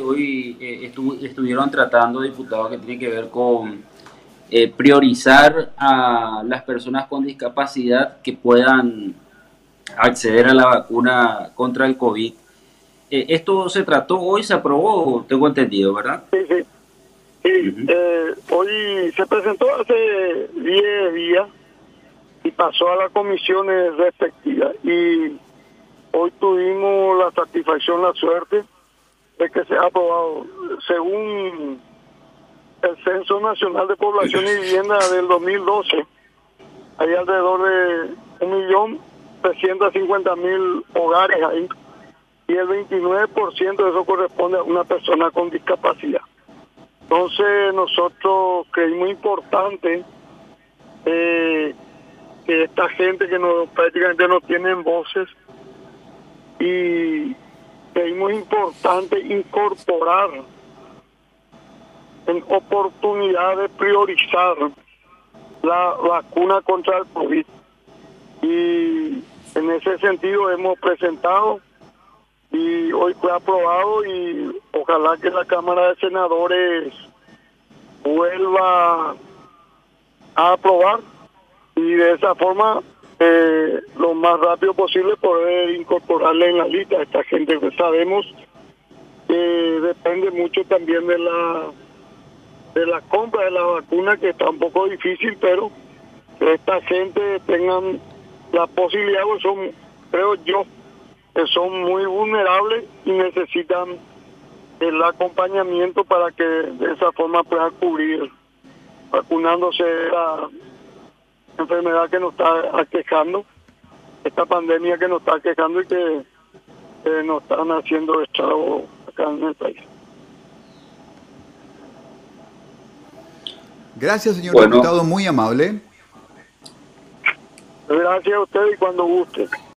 hoy eh, estuvieron tratando, diputados, que tiene que ver con eh, priorizar a las personas con discapacidad que puedan acceder a la vacuna contra el COVID. Eh, esto se trató hoy, se aprobó, tengo entendido, ¿verdad? Sí, sí. sí hoy se presentó hace 10 días y pasó a las comisiones respectivas. Y hoy tuvimos la satisfacción, la suerte que se ha aprobado. Según el Censo Nacional de Población y Vivienda del 2012, hay alrededor de un millón mil hogares ahí y el 29% de eso corresponde a una persona con discapacidad. Entonces nosotros creímos importante eh, que esta gente que no, prácticamente no tienen voces y creímos importante incorporar en oportunidades priorizar la vacuna contra el COVID. Y en ese sentido hemos presentado y hoy fue aprobado y ojalá que la Cámara de Senadores vuelva a aprobar y de esa forma eh, lo más rápido posible poder incorporarle en la lista. A esta gente que sabemos que depende mucho también de la de la compra de la vacuna que está un poco difícil pero que esta gente tengan la posibilidad pues son creo yo que son muy vulnerables y necesitan el acompañamiento para que de esa forma puedan cubrir vacunándose enfermedad que nos está aquejando, esta pandemia que nos está aquejando y que nos están haciendo estrago acá en el país. Gracias, señor diputado, muy amable. Gracias a usted y cuando guste.